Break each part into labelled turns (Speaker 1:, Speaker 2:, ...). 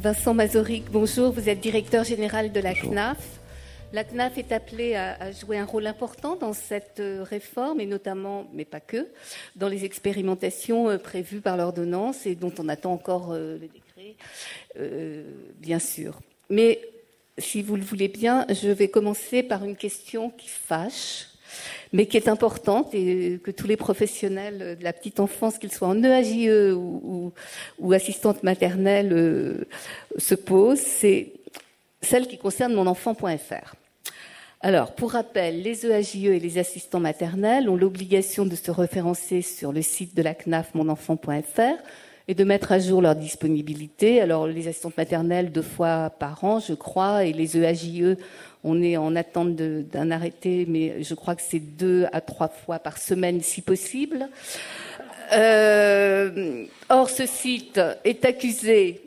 Speaker 1: Vincent Mazoric, bonjour. Vous êtes directeur général de la CNAF. La CNAF est appelée à, jouer un rôle important dans cette euh, réforme et notamment, mais pas que, dans les expérimentations euh, prévues par l'ordonnance et dont on attend encore euh, le décret, bien sûr. Mais si vous le voulez bien, je vais commencer par une question qui fâche mais qui est importante et que tous les professionnels de la petite enfance, qu'ils soient en EAJE e ou, ou, assistantes maternelles, euh, se posent, c'est celle qui concerne monenfant.fr. Alors, pour rappel, les EAJE e et les assistants maternels ont l'obligation de se référencer sur le site de la CNAF monenfant.fr et de mettre à jour leur disponibilité. Alors, les assistantes maternelles deux fois par an, je crois, et les EAJE on est en attente d'un arrêté, mais je crois que c'est deux à trois fois par semaine si possible. Euh, or, ce site est accusé,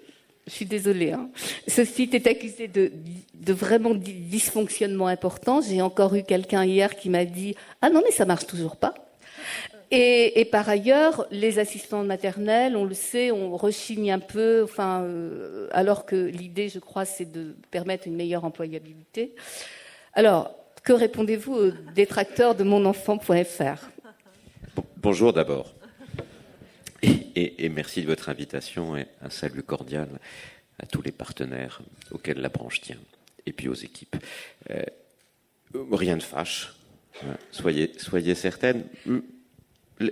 Speaker 1: je suis désolée, hein, ce site est accusé de, de vraiment dysfonctionnement important. J'ai encore eu quelqu'un hier qui m'a dit Ah non, mais ça marche toujours pas. Et, par ailleurs, les assistants maternels, on le sait, on rechigne un peu, enfin, euh, alors que l'idée, je crois, c'est de permettre une meilleure employabilité. Alors, que répondez-vous aux détracteurs de monenfant.fr
Speaker 2: Bonjour d'abord. Et, merci de votre invitation et un salut cordial à tous les partenaires auxquels la branche tient, et puis aux équipes. Euh, rien ne fâche, hein. soyez, soyez certaines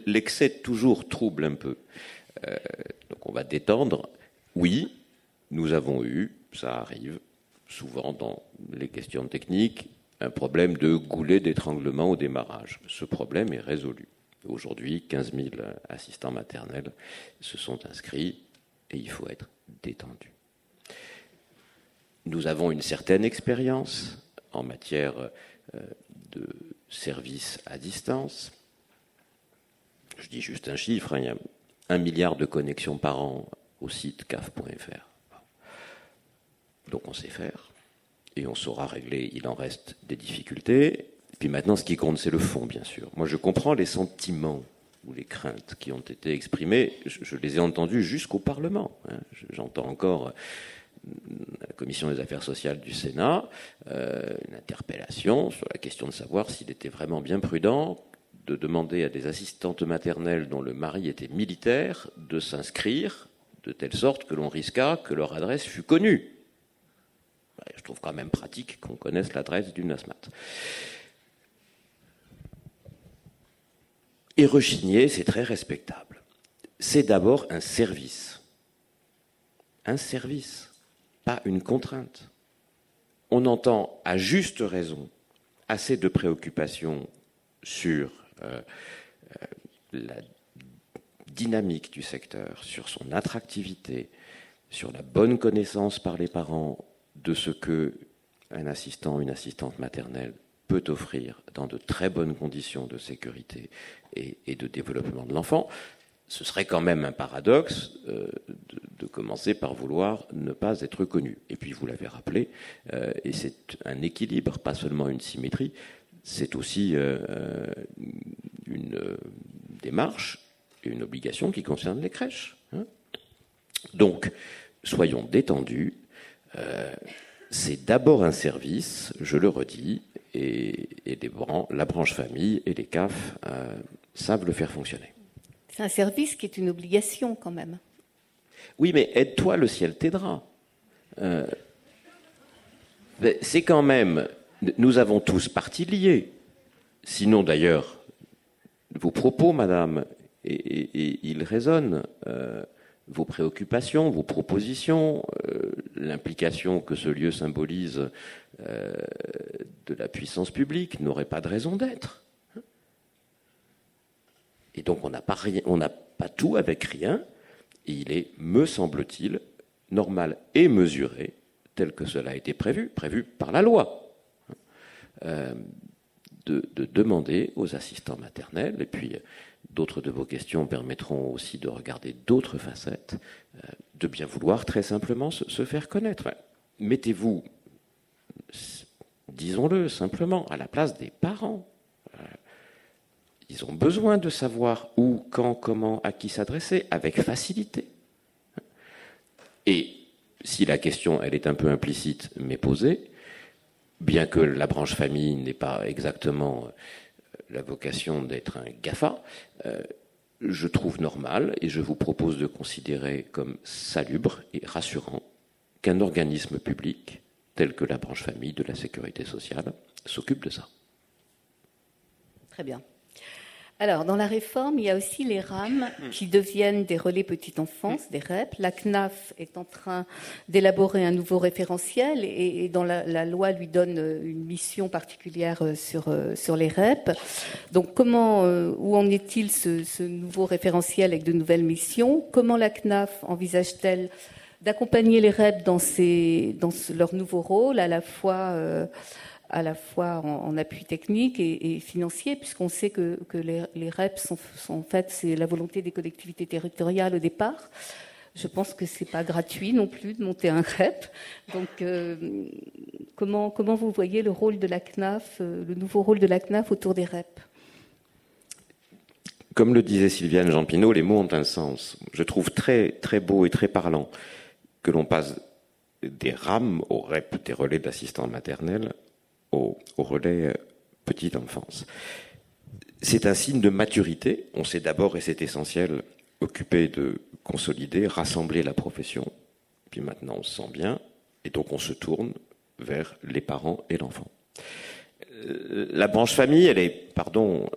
Speaker 2: l'excès toujours trouble un peu. Euh, donc on va détendre. Oui, nous avons eu, ça arrive souvent dans les questions techniques, un problème de goulet d'étranglement au démarrage. Ce problème est résolu. Aujourd'hui, 15 000 assistants maternels se sont inscrits et il faut être détendu. Nous avons une certaine expérience en matière euh, de services à distance je dis juste un chiffre, hein, il y a un milliard de connexions par an au site caf.fr. Donc on sait faire, et on saura régler, il en reste des difficultés. puis maintenant, ce qui compte, c'est le fond, bien sûr. Moi, je comprends les sentiments ou les craintes qui ont été exprimées, je, les ai entendus jusqu'au Parlement. Hein. J'entends encore euh, la Commission des affaires sociales du Sénat, euh, une interpellation sur la question de savoir s'il était vraiment bien prudent de demander à des assistantes maternelles dont le mari était militaire de s'inscrire de telle sorte que l'on risqua que leur adresse fût connue. Je trouve quand même pratique qu'on connaisse l'adresse d'une asmat. Et rechigner, c'est très respectable. C'est d'abord un service. Un service, pas une contrainte. On entend à juste raison assez de préoccupations sur la dynamique du secteur, sur son attractivité, sur la bonne connaissance par les parents de ce que un assistant, une assistante maternelle peut offrir dans de très bonnes conditions de sécurité et, de développement de l'enfant, ce serait quand même un paradoxe euh, de, commencer par vouloir ne pas être connu. Et puis vous l'avez rappelé, et c'est un équilibre, pas seulement une symétrie, c'est aussi euh, euh, une euh, démarche et une obligation qui concerne les crèches. Hein. Donc, soyons détendus. c'est d'abord un service, je le redis, et, la branche famille et les CAF savent le faire fonctionner.
Speaker 1: C'est un service qui est une obligation quand même.
Speaker 2: Oui, mais aide-toi, le ciel t'aidera. c'est quand même nous avons tous partie liée. Sinon, d'ailleurs, vos propos, madame, et, ils résonnent, euh, vos préoccupations, vos propositions, euh, l'implication que ce lieu symbolise euh, de la puissance publique n'aurait pas de raison d'être. Et donc on n'a pas, tout avec rien, et il est, me semble-t-il, normal et mesuré, tel que cela a été prévu, prévu par la loi. Euh, de, demander aux assistants maternels, et puis d'autres de vos questions permettront aussi de regarder d'autres facettes, euh, de bien vouloir très simplement se, faire connaître. Mettez-vous, disons-le simplement, à la place des parents. Euh, ils ont besoin de savoir où, quand, comment, à qui s'adresser, avec facilité. Et si la question, elle est un peu implicite, mais posée, bien que la branche famille n'ait pas exactement la vocation d'être un GAFA, je trouve normal et je vous propose de considérer comme salubre et rassurant qu'un organisme public tel que la branche famille de la sécurité sociale s'occupe de ça.
Speaker 1: Très bien. Alors, dans la réforme, il y a aussi les RAM qui deviennent des relais petite enfance, des REP. La CNAF est en train d'élaborer un nouveau référentiel et, dans la, loi lui donne une mission particulière euh, sur, euh, sur les REP. Donc, comment, euh, où en est-il ce, nouveau référentiel avec de nouvelles missions? Comment la CNAF envisage-t-elle d'accompagner les REP dans, ces, dans leur nouveau rôle, à la fois à la fois en, appui technique et, financier, puisqu'on sait que, les, REP sont, en fait c'est la volonté des collectivités territoriales au départ. Je pense que c'est pas gratuit non plus de monter un REP. Donc, euh, comment, vous voyez le rôle de la CNAF, euh, le nouveau rôle de la CNAF autour des REP?
Speaker 2: Comme le disait Sylviane Jean Pinot, les mots ont un sens. Je trouve très, très beau et très parlant que l'on passe des RAM aux REP, des relais d'assistants maternels, au, relais euh, petite enfance. C'est un signe de maturité. On s'est d'abord, et c'est essentiel, occupé de consolider, rassembler la profession. Puis maintenant, on se sent bien, et donc on se tourne vers les parents et l'enfant. Euh, la branche famille, elle est, pardon,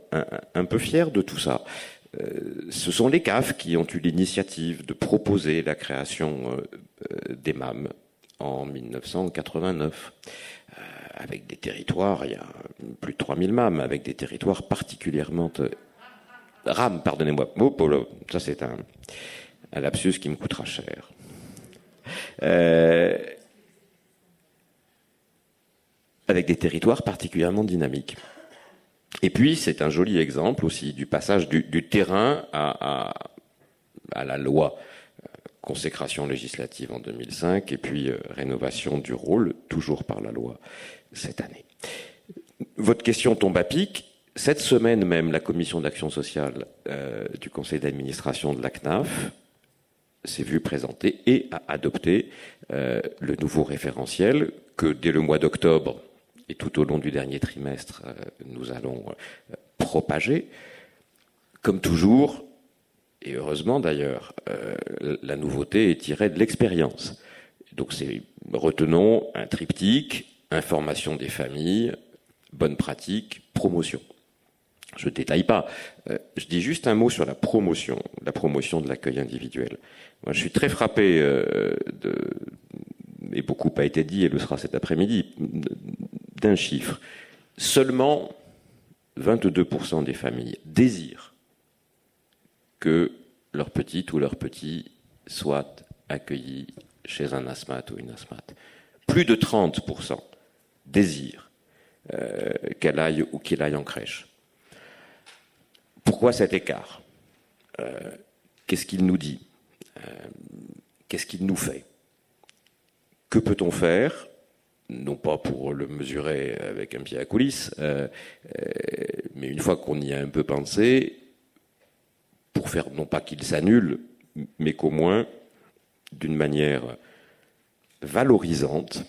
Speaker 2: un, peu fière de tout ça. Euh, ce sont les CAF qui ont eu l'initiative de proposer la création des MAM en 1989 avec des territoires, il y a plus de 3000 MAM, avec des territoires particulièrement... Euh, RAM, pardonnez-moi. Oh, ça c'est un, lapsus qui me coûtera cher. Euh, avec des territoires particulièrement dynamiques. Et puis, c'est un joli exemple aussi du passage du, terrain à, à, la loi consécration législative en 2005 et puis rénovation du rôle, toujours par la loi cette année. Votre question tombe à pic. Cette semaine même, la commission d'action sociale euh, du conseil d'administration de la CNAF s'est vue présenter et a adopté euh, le nouveau référentiel que dès le mois d'octobre et tout au long du dernier trimestre, euh, nous allons propager. Comme toujours, et heureusement d'ailleurs, la nouveauté est tirée de l'expérience. Donc c'est retenons un triptyque information des familles, bonne pratique, promotion. Je ne détaille pas. Euh, je dis juste un mot sur la promotion, la promotion de l'accueil individuel. Je suis très frappé euh, de, et beaucoup a été dit et le sera cet après-midi, d'un chiffre. Seulement 22% des familles désirent que leur petite ou leur petit soit accueilli chez un asthmate ou une asthmate. Plus de 30% désire euh, qu'elle aille ou qu'il aille en crèche. Pourquoi cet écart euh, Qu'est-ce qu'il nous dit euh, Qu'est-ce qu'il nous fait? Que peut-on faire non pas pour le mesurer avec un pied à coulisses, mais une fois qu'on y a un peu pensé, pour faire non pas qu'il s'annule, mais qu'au moins, d'une manière valorisante,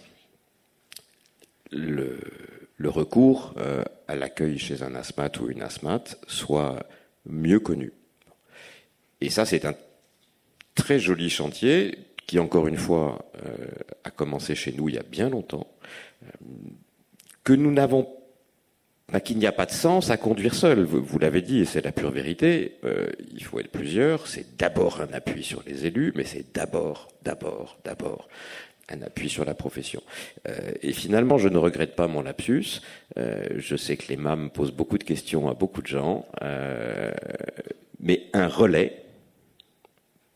Speaker 2: le, recours euh, à l'accueil chez un asthmate ou une asthmate soit mieux connu. Et ça, c'est un très joli chantier qui, encore une fois, euh, a commencé chez nous il y a bien longtemps, euh, que nous n'avons bah, qu'il n'y a pas de sens à conduire seul. Vous, l'avez dit, et c'est la pure vérité, il faut être plusieurs. C'est d'abord un appui sur les élus, mais c'est d'abord, d'abord, d'abord un appui sur la profession. Euh, et finalement, je ne regrette pas mon lapsus. Euh, je sais que les MAM posent beaucoup de questions à beaucoup de gens, euh, mais un relais,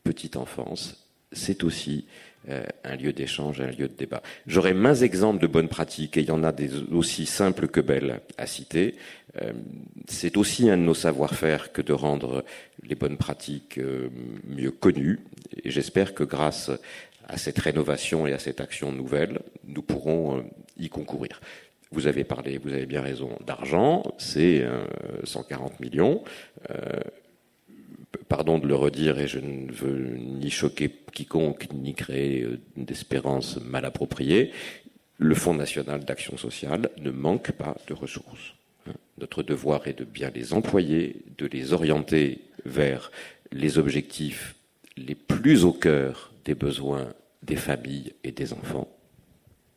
Speaker 2: petite enfance, c'est aussi un lieu d'échange, un lieu de débat. J'aurais mains exemples de bonnes pratiques, et il y en a des aussi simples que belles à citer. c'est aussi un de nos savoir-faire que de rendre les bonnes pratiques mieux connues, et j'espère que grâce à cette rénovation et à cette action nouvelle, nous pourrons euh, y concourir. Vous avez parlé, vous avez bien raison, d'argent, c'est 140 euh, millions. Euh, pardon de le redire, et je ne veux ni choquer quiconque, ni créer d'espérance mal appropriée, le Fonds national d'action sociale ne manque pas de ressources. Hein. Notre devoir est de bien les employer, de les orienter vers les objectifs les plus au cœur des besoins des familles et des enfants.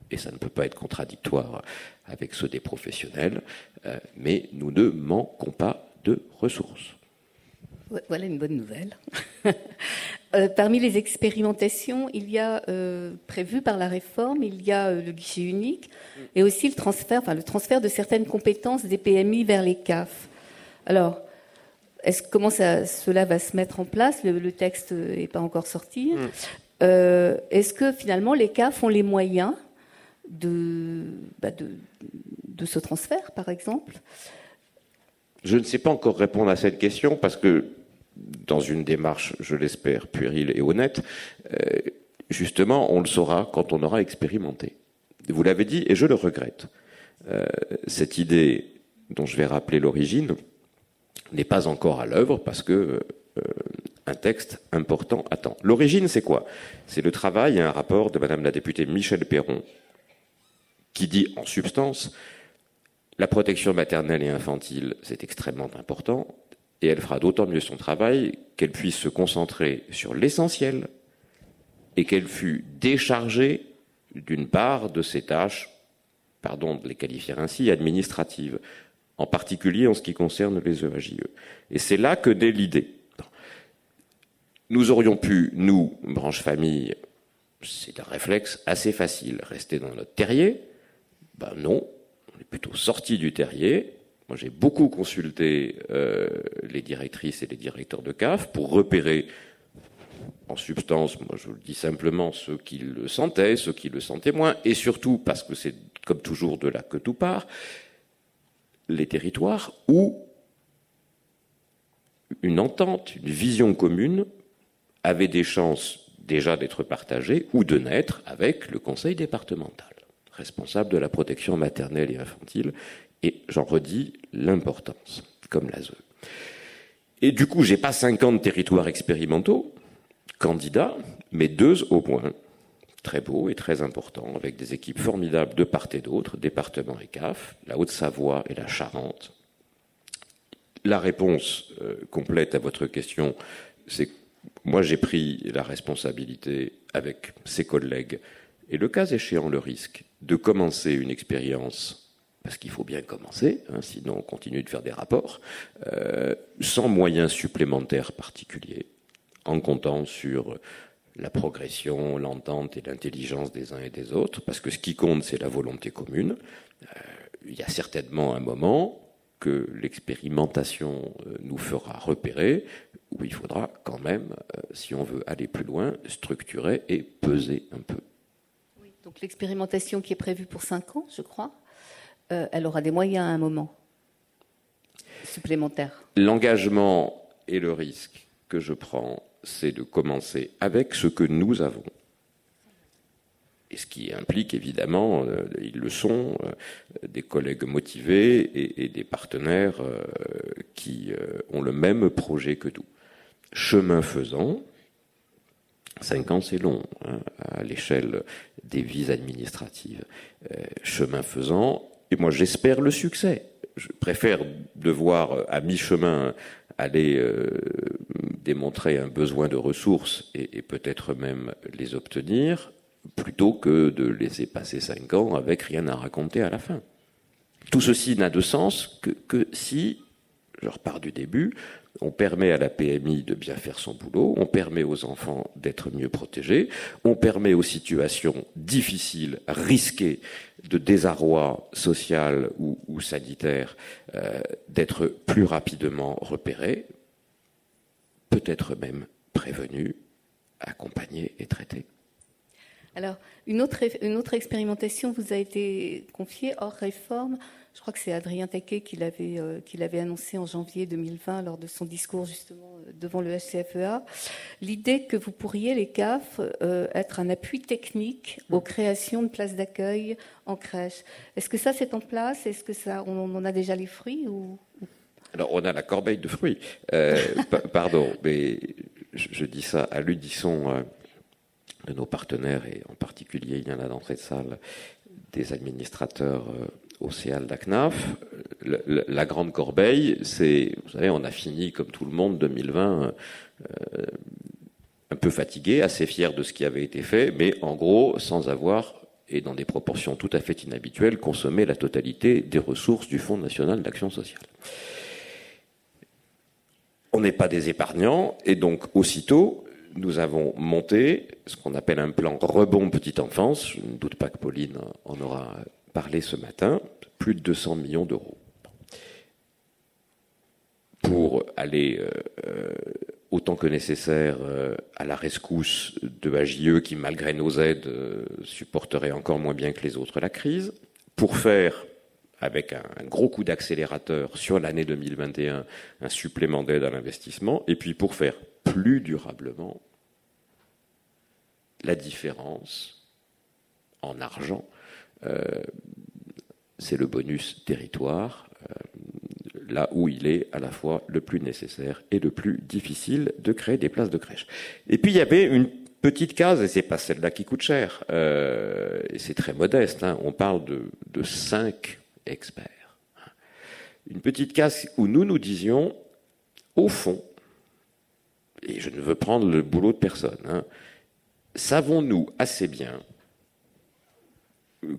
Speaker 2: Et ça ne peut pas être contradictoire avec ceux des professionnels, euh, mais nous ne manquons pas de ressources.
Speaker 1: Voilà une bonne nouvelle. Euh, parmi les expérimentations, il y a euh, prévu par la réforme, il y a euh, le guichet unique et aussi le transfert, enfin le transfert de certaines compétences des PMI vers les CAF. Alors, est-ce comment ça, cela va se mettre en place? Le, texte n'est pas encore sorti. Mm. est-ce que finalement les CAF ont les moyens de, bah, de, ce transfert, par exemple?
Speaker 2: Je ne sais pas encore répondre à cette question parce que dans une démarche, je l'espère, puérile et honnête, euh, justement, on le saura quand on aura expérimenté. Vous l'avez dit, et je le regrette. Euh, cette idée dont je vais rappeler l'origine n'est pas encore à l'œuvre parce que euh, un texte important attend. L'origine, c'est quoi? C'est le travail et un rapport de Madame la députée Michel Perron qui dit en substance la protection maternelle et infantile, c'est extrêmement important et elle fera d'autant mieux son travail qu'elle puisse se concentrer sur l'essentiel et qu'elle fût déchargée d'une part de ses tâches, pardon de les qualifier ainsi, administratives, en particulier en ce qui concerne les EAJE. E. Et c'est là que naît l'idée. Nous aurions pu, nous, branche famille, c'est un réflexe assez facile, rester dans notre terrier. Ben non, on est plutôt sorti du terrier, moi, j'ai beaucoup consulté euh, les directrices et les directeurs de CAF pour repérer, en substance, moi je le dis simplement, ceux qui le sentaient, ceux qui le sentaient moins, et surtout, parce que c'est comme toujours de là que tout part, les territoires où une entente, une vision commune avait des chances déjà d'être partagée ou de naître avec le conseil départemental, responsable de la protection maternelle et infantile, et j'en redis l'importance, comme l'ASE. Et du coup, j'ai pas 50 territoires expérimentaux, candidats, mais deux au moins, très beaux et très importants, avec des équipes formidables de part et d'autre, département et CAF, la Haute-Savoie et la Charente. La réponse euh, complète à votre question, c'est moi j'ai pris la responsabilité avec ses collègues, et le cas échéant le risque, de commencer une expérience parce qu'il faut bien commencer, hein, sinon on continue de faire des rapports, euh, sans moyens supplémentaires particuliers, en comptant sur la progression, l'entente et l'intelligence des uns et des autres, parce que ce qui compte, c'est la volonté commune. Euh, il y a certainement un moment que l'expérimentation euh, nous fera repérer, où il faudra quand même, si on veut aller plus loin, structurer et peser un peu.
Speaker 1: Oui, donc l'expérimentation qui est prévue pour cinq ans, je crois, euh, elle aura des moyens à un moment supplémentaires.
Speaker 2: L'engagement et le risque que je prends, c'est de commencer avec ce que nous avons. Et ce qui implique évidemment, euh, ils le sont, euh, des collègues motivés et, des partenaires qui ont le même projet que nous. Chemin faisant, cinq ans c'est long hein, à l'échelle des vies administratives. chemin faisant, et moi, j'espère le succès. Je préfère devoir, euh, à mi-chemin, aller euh, démontrer un besoin de ressources et, peut-être même les obtenir, plutôt que de laisser passer cinq ans avec rien à raconter à la fin. Tout ceci n'a de sens que, si, je repars du début, on permet à la PMI de bien faire son boulot, on permet aux enfants d'être mieux protégés, on permet aux situations difficiles, risquées, de désarroi social ou, sanitaire, euh, d'être plus rapidement repérées, peut-être même prévenues, accompagnées et traitées.
Speaker 1: Alors, une autre, une autre expérimentation vous a été confiée hors réforme je crois que c'est Adrien Taquet qui l'avait, euh, annoncé en janvier 2020 lors de son discours justement euh, devant le HCFEA. L'idée que vous pourriez, les CAF, euh, être un appui technique aux mm. créations de places d'accueil en crèche. Est-ce que ça c'est en place? Est-ce que ça, on, en a déjà les fruits ou...
Speaker 2: Alors, on a la corbeille de fruits. pardon, mais je, dis ça à l'unisson de nos partenaires, et en particulier, il y en a d'entrée de salle, des administrateurs au CEAL d'ACNAF. La, grande corbeille, c'est, vous savez, on a fini, comme tout le monde, 2020 euh, un peu fatigué, assez fier de ce qui avait été fait, mais en gros, sans avoir, et dans des proportions tout à fait inhabituelles, consommé la totalité des ressources du Fonds national d'action sociale. On n'est pas des épargnants, et donc aussitôt, nous avons monté ce qu'on appelle un plan rebond petite enfance. Je ne doute pas que Pauline en aura parlé ce matin, plus de 200 millions d'euros. Pour aller euh, euh, autant que nécessaire euh, à la rescousse de AJE qui, malgré nos aides, supporterait encore moins bien que les autres la crise, pour faire avec un, gros coup d'accélérateur sur l'année 2021, un supplément d'aide à l'investissement, et puis pour faire plus durablement la différence en argent c'est le bonus territoire, euh, là où il est à la fois le plus nécessaire et le plus difficile de créer des places de crèche. Et puis il y avait une petite case, et c'est pas celle-là qui coûte cher, euh, et c'est très modeste, hein. on parle de, de cinq experts. Une petite case où nous nous disions, au fond, et je ne veux prendre le boulot de personne, hein, savons-nous assez bien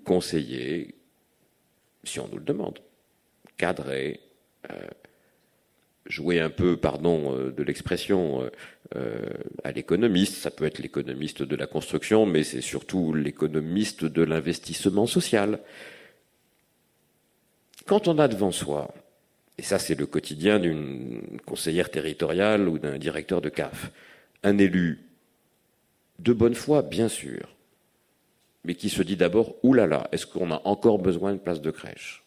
Speaker 2: conseiller, si on nous le demande? Cadrer, euh, jouer un peu, pardon euh, de l'expression, euh, à l'économiste. Ça peut être l'économiste de la construction, mais c'est surtout l'économiste de l'investissement social. Quand on a devant soi, et ça c'est le quotidien d'une conseillère territoriale ou d'un directeur de CAF, un élu de bonne foi, bien sûr, mais qui se dit d'abord oulala, est-ce qu'on a encore besoin de places de crèche?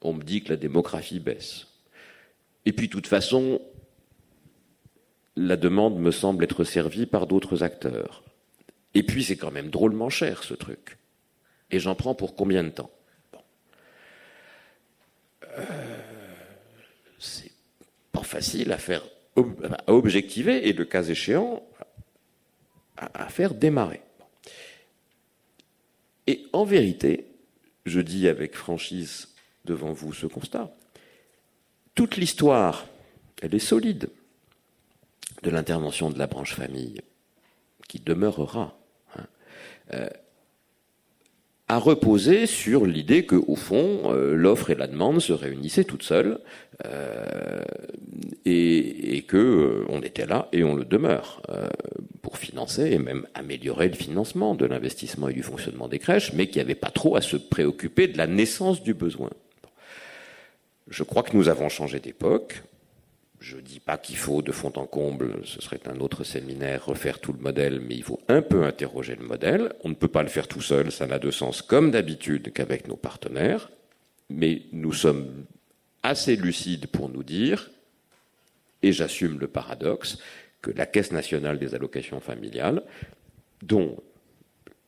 Speaker 2: On me dit que la démographie baisse. Et puis, de toute façon, la demande me semble être servie par d'autres acteurs. Et puis, c'est quand même drôlement cher, ce truc. Et j'en prends pour combien de temps? Euh, pas facile à faire, objectiver et, le cas échéant, à faire démarrer. Et en vérité, je dis avec franchise devant vous ce constat, toute l'histoire, elle est solide de l'intervention de la branche famille, qui demeurera, hein, euh, a reposé sur l'idée que, au fond, euh, l'offre et la demande se réunissaient toutes seules, euh, et, et, que on était là et on le demeure pour financer et même améliorer le financement de l'investissement et du fonctionnement des crèches, mais qui n'avait pas trop à se préoccuper de la naissance du besoin. Je crois que nous avons changé d'époque. Je ne dis pas qu'il faut de fond en comble, ce serait un autre séminaire, refaire tout le modèle, mais il faut un peu interroger le modèle. On ne peut pas le faire tout seul, ça n'a de sens comme d'habitude qu'avec nos partenaires, mais nous sommes assez lucides pour nous dire, et j'assume le paradoxe, que la Caisse nationale des allocations familiales, dont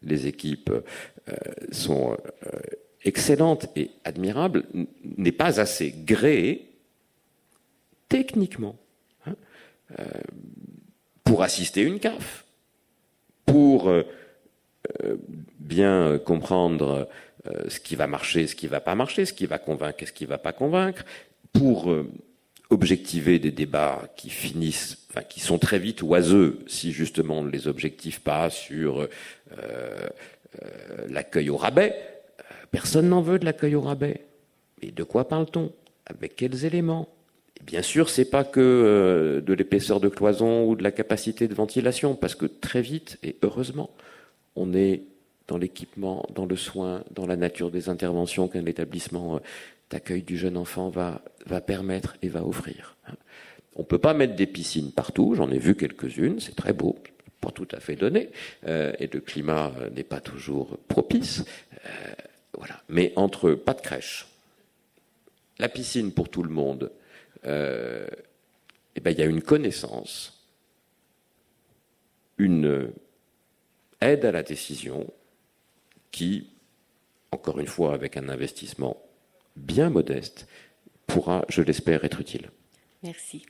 Speaker 2: les équipes euh, sont euh, excellentes et admirables, n'est pas assez gréée techniquement hein, euh, pour assister une CAF, pour bien comprendre ce qui va marcher, ce qui ne va pas marcher, ce qui va convaincre et ce qui ne va pas convaincre, pour objectiver des débats qui finissent, enfin, qui sont très vite oiseux si justement on ne les objective pas sur euh, euh, l'accueil au rabais. Personne n'en veut de l'accueil au rabais. Mais de quoi parle-t-on? Avec quels éléments? Bien sûr, c'est pas que euh, de l'épaisseur de cloison ou de la capacité de ventilation, parce que très vite et heureusement, on est dans l'équipement, dans le soin, dans la nature des interventions qu'un établissement d'accueil du jeune enfant va, permettre et va offrir. On ne peut pas mettre des piscines partout, j'en ai vu quelques-unes, c'est très beau, pas tout à fait donné, euh, et le climat euh, n'est pas toujours propice. Euh, voilà. Mais entre pas de crèche, la piscine pour tout le monde, eh ben, il y a une connaissance, une aide à la décision qui, encore une fois, avec un investissement bien modeste pourra, je l'espère, être utile.
Speaker 1: Merci.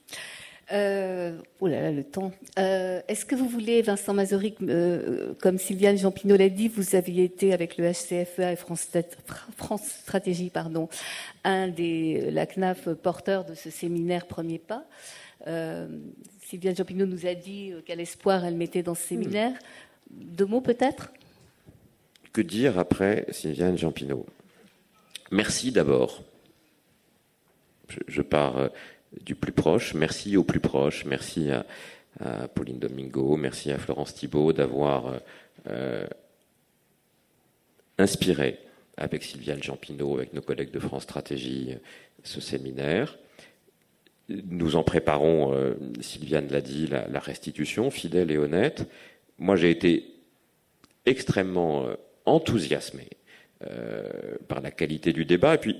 Speaker 1: Euh, oh là là, le temps. Euh, est-ce que vous voulez, Vincent Mazoric, euh, comme Sylviane Jean-Pinot l'a dit, vous aviez été avec le HCFEA et France, Stratégie, pardon, un des, la CNAF porteur de ce séminaire Premier Pas. Sylviane Jean-Pinot nous a dit quel espoir elle mettait dans ce séminaire. Deux mots peut-être?
Speaker 2: Que dire après Sylviane Jean-Pinot? Merci d'abord. je pars du plus proche. Merci au plus proche. Merci à, Pauline Domingo. Merci à Florence Thibault d'avoir euh, euh, inspiré avec Sylviane Jampinot, avec nos collègues de France Stratégie, ce séminaire. Nous en préparons, euh, Sylviane l'a dit, la, restitution fidèle et honnête. Moi, j'ai été extrêmement enthousiasmé par la qualité du débat et puis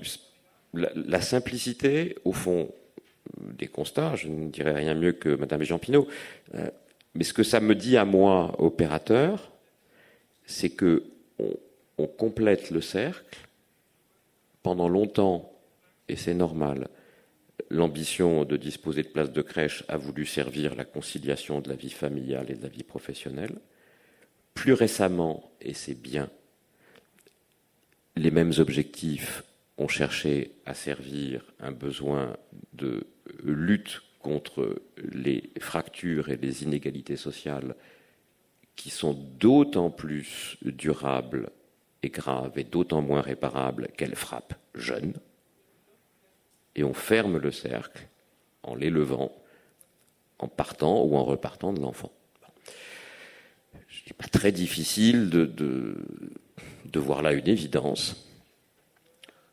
Speaker 2: la simplicité, au fond, des constats, je ne dirais rien mieux que Madame Jean Pinot, euh, mais ce que ça me dit à moi, opérateur, c'est que on, complète le cercle. Pendant longtemps, et c'est normal, l'ambition de disposer de places de crèche a voulu servir la conciliation de la vie familiale et de la vie professionnelle. Plus récemment, et c'est bien, les mêmes objectifs ont cherché à servir un besoin de lutte contre les fractures et les inégalités sociales qui sont d'autant plus durables et graves et d'autant moins réparables qu'elles frappent jeunes. Et on ferme le cercle en l'élevant, en partant ou en repartant de l'enfant. Ce n'est pas très difficile de voir là une évidence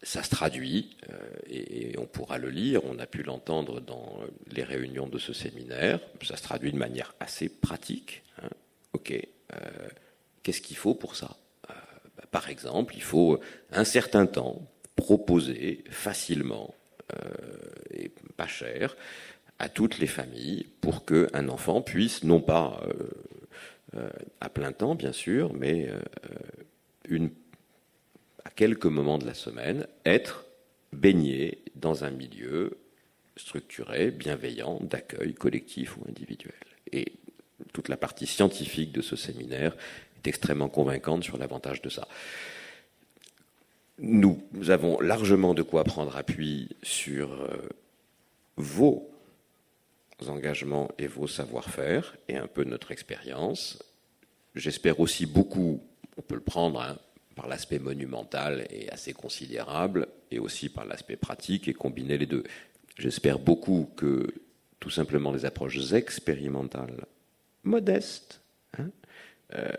Speaker 2: ça se traduit, euh, et, on pourra le lire, on a pu l'entendre dans les réunions de ce séminaire, ça se traduit de manière assez pratique. Hein. Ok, euh, qu'est-ce qu'il faut pour ça? Euh, bah, Par exemple, il faut un certain temps proposer facilement et pas cher à toutes les familles pour qu'un enfant puisse, non pas à plein temps bien sûr, mais une à quelques moments de la semaine, être baigné dans un milieu structuré, bienveillant, d'accueil collectif ou individuel. Et toute la partie scientifique de ce séminaire est extrêmement convaincante sur l'avantage de ça. Nous avons largement de quoi prendre appui sur euh, vos engagements et vos savoir-faire et un peu notre expérience. J'espère aussi beaucoup, on peut le prendre, hein, par l'aspect monumental et assez considérable, et aussi par l'aspect pratique, et combiner les deux. J'espère beaucoup que tout simplement les approches expérimentales, modestes, hein, euh,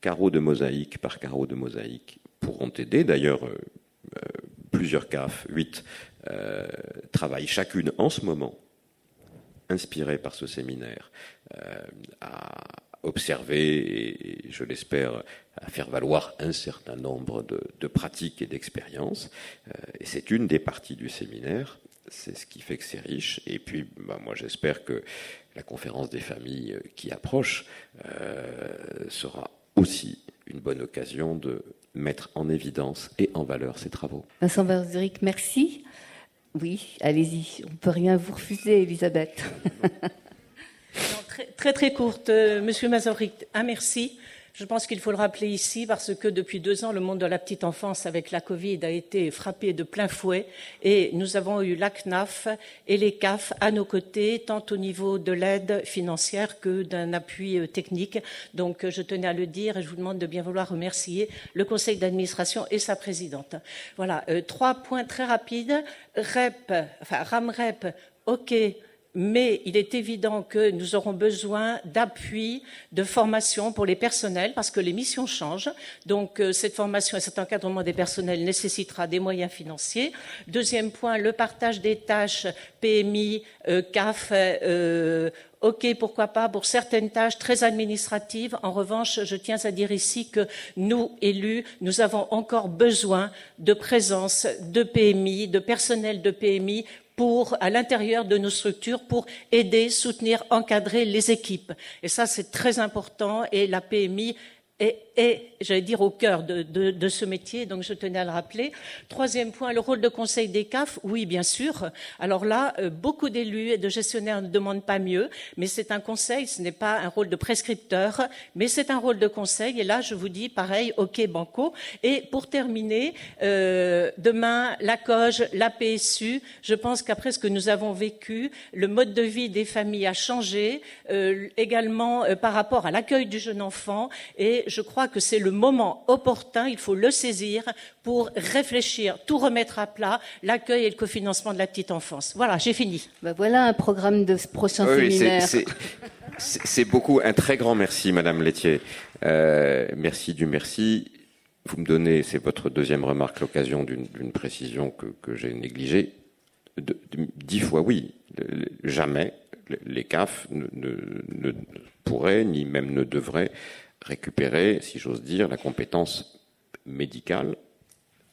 Speaker 2: carreaux de mosaïque par carreau de mosaïque, pourront aider. D'ailleurs, euh, euh, plusieurs CAF, huit, travaillent chacune en ce moment, inspirées par ce séminaire, à observer et, je l'espère, à faire valoir un certain nombre de, pratiques et d'expériences. Euh, et c'est une des parties du séminaire. C'est ce qui fait que c'est riche. Et puis, bah, moi, j'espère que la conférence des familles euh, qui approche euh, sera aussi une bonne occasion de mettre en évidence et en valeur ces travaux.
Speaker 1: Vincent merci. Oui, allez-y. On ne peut rien vous refuser, Elisabeth.
Speaker 3: très, très, courte. Euh, Monsieur Mazoric, un merci. Je pense qu'il faut le rappeler ici parce que depuis deux ans, le monde de la petite enfance avec la Covid a été frappé de plein fouet et nous avons eu la CNAF et les CAF à nos côtés, tant au niveau de l'aide financière que d'un appui euh, technique. Donc euh, je tenais à le dire et je vous demande de bien vouloir remercier le conseil d'administration et sa présidente. Voilà, trois points très rapides. REP, enfin RAMREP, OK mais il est évident que nous aurons besoin d'appui, de formation pour les personnels, parce que les missions changent. Donc euh, cette formation et cet encadrement des personnels nécessitera des moyens financiers. Deuxième point, le partage des tâches PMI, euh, CAF. Euh, OK, pourquoi pas pour certaines tâches très administratives. En revanche, je tiens à dire ici que nous, élus, nous avons encore besoin de présence de PMI, de personnel de PMI pour, à l'intérieur de nos structures pour aider, soutenir, encadrer les équipes. Et ça, c'est très important et la PMI est est, j'allais dire, au cœur de, de, ce métier, donc je tenais à le rappeler. Troisième point, le rôle de conseil des CAF, oui, bien sûr. Alors là, euh, beaucoup d'élus et de gestionnaires ne demandent pas mieux, mais c'est un conseil, ce n'est pas un rôle de prescripteur, mais c'est un rôle de conseil. Et là, je vous dis, pareil, ok, banco. Et pour terminer, euh, demain, la COGE, la PSU, je pense qu'après ce que nous avons vécu, le mode de vie des familles a changé, euh, également euh, par rapport à l'accueil du jeune enfant, et je crois que c'est le moment opportun, il faut le saisir pour réfléchir, tout remettre à plat, l'accueil et le cofinancement de la petite enfance. Voilà, j'ai fini.
Speaker 1: Ben voilà un programme de ce prochain séminaire.
Speaker 2: C'est beaucoup. Un très grand merci, Madame Laitier. Euh, merci du merci. Vous me donnez, c'est votre deuxième remarque, l'occasion d'une précision que, j'ai négligée. dix fois oui. Jamais les CAF ne, ne, pourraient, ni même ne devraient récupérer, si j'ose dire, la compétence médicale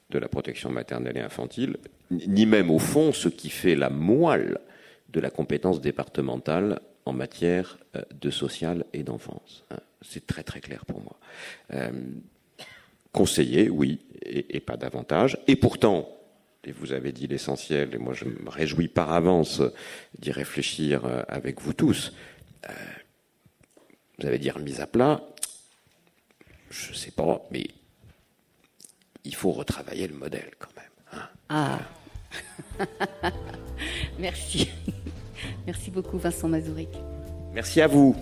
Speaker 2: de la protection maternelle et infantile, ni même au fond ce qui fait la moelle de la compétence départementale en matière euh, de social et d'enfance. Hein. C'est très très clair pour moi. Euh, conseiller, oui, et, pas davantage. Et pourtant, et vous avez dit l'essentiel, et moi je me réjouis par avance d'y réfléchir euh, avec vous tous. vous allez dire mise à plat, je ne sais pas, mais il faut retravailler le modèle quand même.
Speaker 1: Hein. Ah Merci. Merci beaucoup Vincent Mazuric.
Speaker 2: Merci à vous.